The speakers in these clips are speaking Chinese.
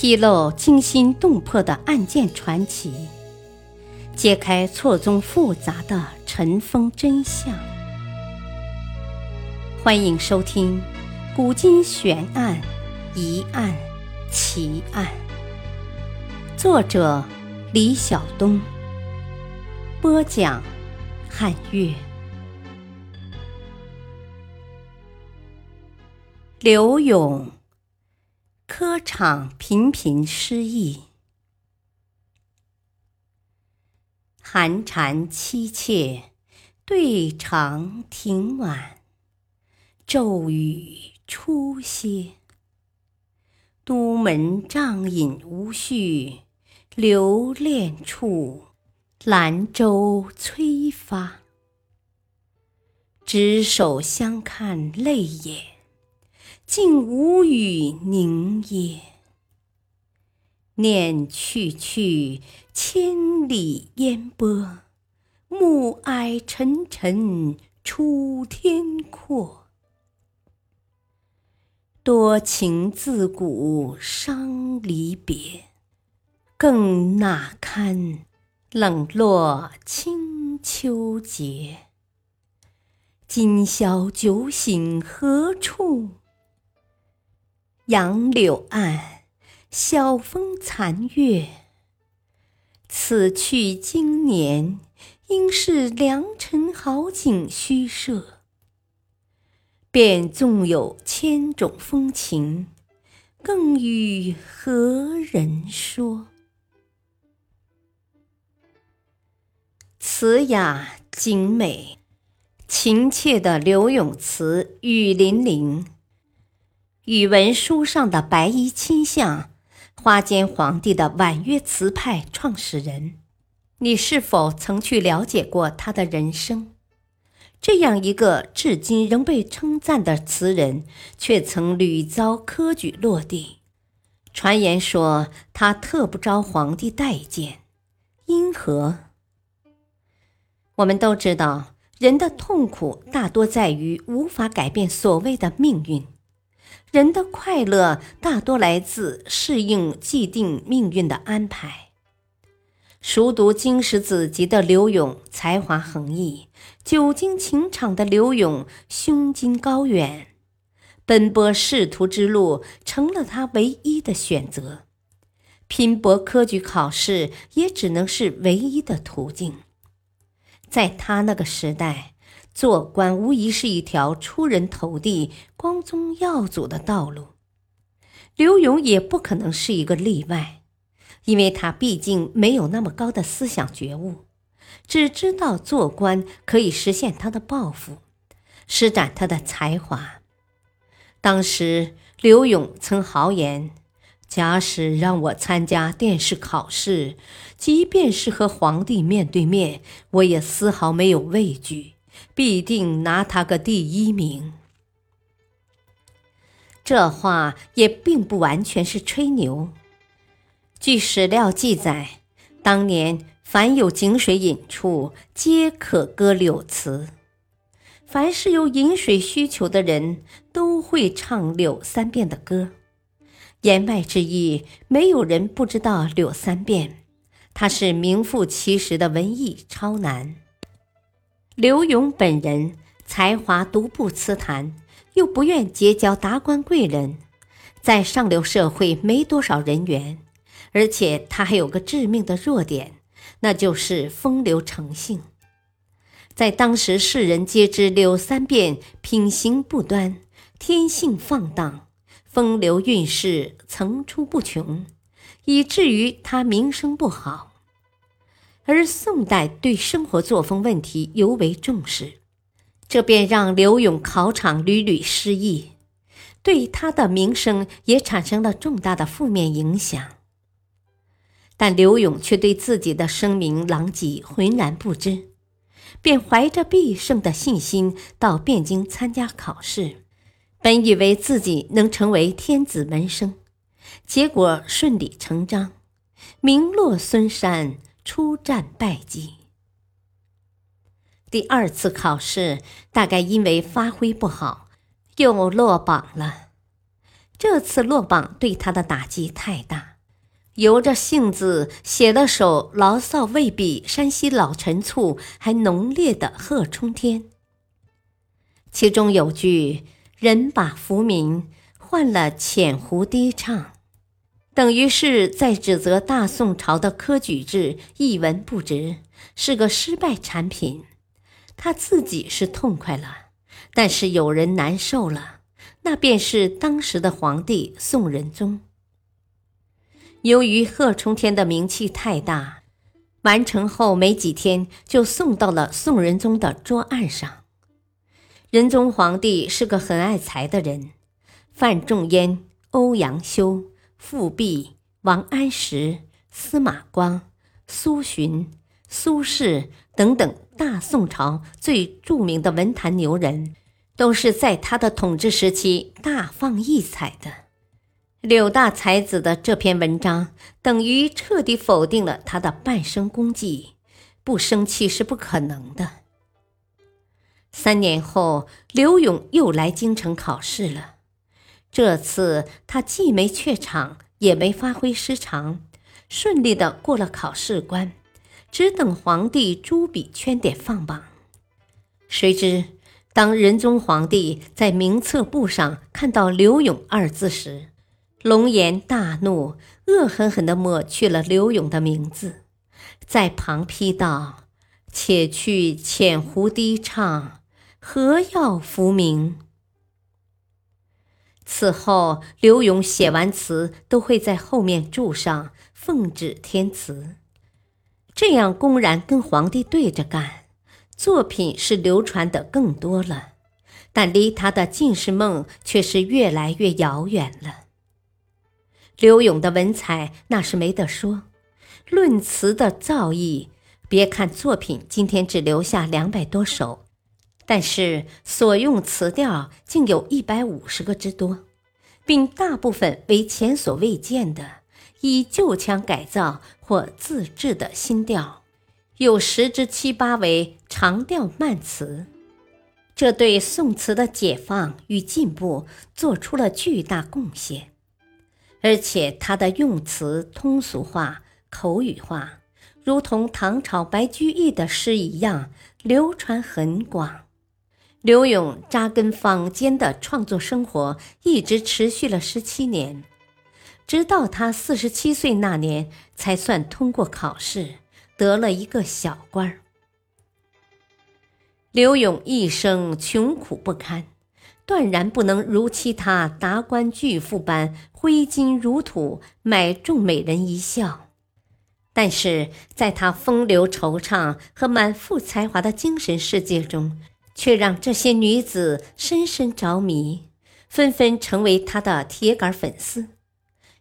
披露惊心动魄的案件传奇，揭开错综复杂的尘封真相。欢迎收听《古今悬案、疑案、奇案》，作者李晓东，播讲汉月。刘勇。科场频频失意，寒蝉凄切，对长亭晚，骤雨初歇。都门帐饮无绪，留恋处，兰舟催发。执手相看泪眼。竟无语凝噎，念去去，千里烟波，暮霭沉沉出天阔。多情自古伤离别，更那堪冷落清秋节。今宵酒醒何处？杨柳岸，晓风残月。此去经年，应是良辰好景虚设。便纵有千种风情，更与何人说？词雅景美，情切的柳永词雨霖铃。语文书上的白衣卿相，花间皇帝的婉约词派创始人，你是否曾去了解过他的人生？这样一个至今仍被称赞的词人，却曾屡遭科举落地。传言说他特不招皇帝待见，因何？我们都知道，人的痛苦大多在于无法改变所谓的命运。人的快乐大多来自适应既定命运的安排。熟读经史子集的刘永才华横溢，久经情场的刘永胸襟高远，奔波仕途之路成了他唯一的选择，拼搏科举考试也只能是唯一的途径。在他那个时代。做官无疑是一条出人头地、光宗耀祖的道路，刘勇也不可能是一个例外，因为他毕竟没有那么高的思想觉悟，只知道做官可以实现他的抱负，施展他的才华。当时刘勇曾豪言：“假使让我参加殿试考试，即便是和皇帝面对面，我也丝毫没有畏惧。”必定拿他个第一名。这话也并不完全是吹牛。据史料记载，当年凡有井水饮处，皆可歌柳词。凡是有饮水需求的人，都会唱柳三变的歌。言外之意，没有人不知道柳三变，他是名副其实的文艺超男。刘勇本人才华独步词坛，又不愿结交达官贵人，在上流社会没多少人缘，而且他还有个致命的弱点，那就是风流成性。在当时世人皆知柳三变品行不端，天性放荡，风流韵事层出不穷，以至于他名声不好。而宋代对生活作风问题尤为重视，这便让刘永考场屡屡失意，对他的名声也产生了重大的负面影响。但刘永却对自己的声名狼藉浑然不知，便怀着必胜的信心到汴京参加考试，本以为自己能成为天子门生，结果顺理成章，名落孙山。出战败绩，第二次考试大概因为发挥不好，又落榜了。这次落榜对他的打击太大，由着性子写了首牢骚未比山西老陈醋还浓烈的《贺冲天》，其中有句“人把浮名换了浅湖低唱”，等于是在指责大宋朝的科举制一文不值，是个失败产品。他自己是痛快了，但是有人难受了，那便是当时的皇帝宋仁宗。由于贺冲天的名气太大，完成后没几天就送到了宋仁宗的桌案上。仁宗皇帝是个很爱才的人，范仲淹、欧阳修、富弼、王安石、司马光、苏洵、苏轼等等。大宋朝最著名的文坛牛人，都是在他的统治时期大放异彩的。柳大才子的这篇文章，等于彻底否定了他的半生功绩，不生气是不可能的。三年后，刘永又来京城考试了，这次他既没怯场，也没发挥失常，顺利的过了考试关。只等皇帝朱笔圈点放榜，谁知当仁宗皇帝在名册簿上看到“刘勇”二字时，龙颜大怒，恶狠狠地抹去了刘勇的名字，在旁批道：“且去浅湖低唱，何要浮名？”此后，刘勇写完词都会在后面注上“奉旨填词”。这样公然跟皇帝对着干，作品是流传的更多了，但离他的进士梦却是越来越遥远了。刘永的文采那是没得说，论词的造诣，别看作品今天只留下两百多首，但是所用词调竟有一百五十个之多，并大部分为前所未见的。以旧腔改造或自制的新调，有十之七八为长调慢词，这对宋词的解放与进步做出了巨大贡献。而且他的用词通俗化、口语化，如同唐朝白居易的诗一样，流传很广。刘永扎根坊间的创作生活，一直持续了十七年。直到他四十七岁那年，才算通过考试，得了一个小官儿。刘永一生穷苦不堪，断然不能如其他达官巨富般挥金如土，买众美人一笑。但是，在他风流惆怅和满腹才华的精神世界中，却让这些女子深深着迷，纷纷成为他的铁杆粉丝。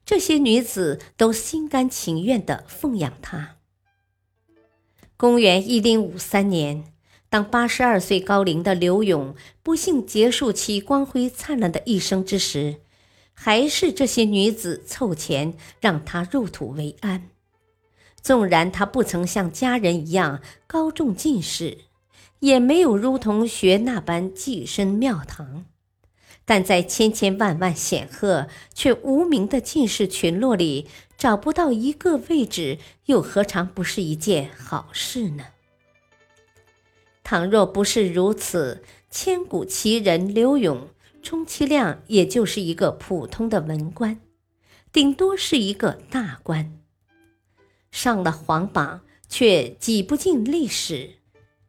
这些女子都心甘情愿地奉养他。公元一零五三年，当八十二岁高龄的刘永不幸结束其光辉灿烂的一生之时，还是这些女子凑钱让他入土为安。纵然他不曾像家人一样高中进士，也没有如同学那般跻身庙堂。但在千千万万显赫却无名的进士群落里找不到一个位置，又何尝不是一件好事呢？倘若不是如此，千古奇人刘永，充其量也就是一个普通的文官，顶多是一个大官。上了皇榜，却挤不进历史，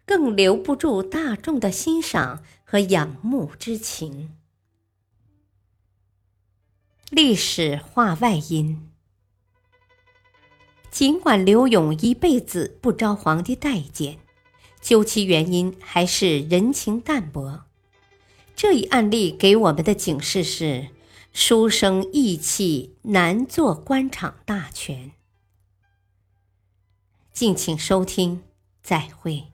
更留不住大众的欣赏和仰慕之情。历史话外音：尽管刘永一辈子不招皇帝待见，究其原因还是人情淡薄。这一案例给我们的警示是：书生意气难做官场大权。敬请收听，再会。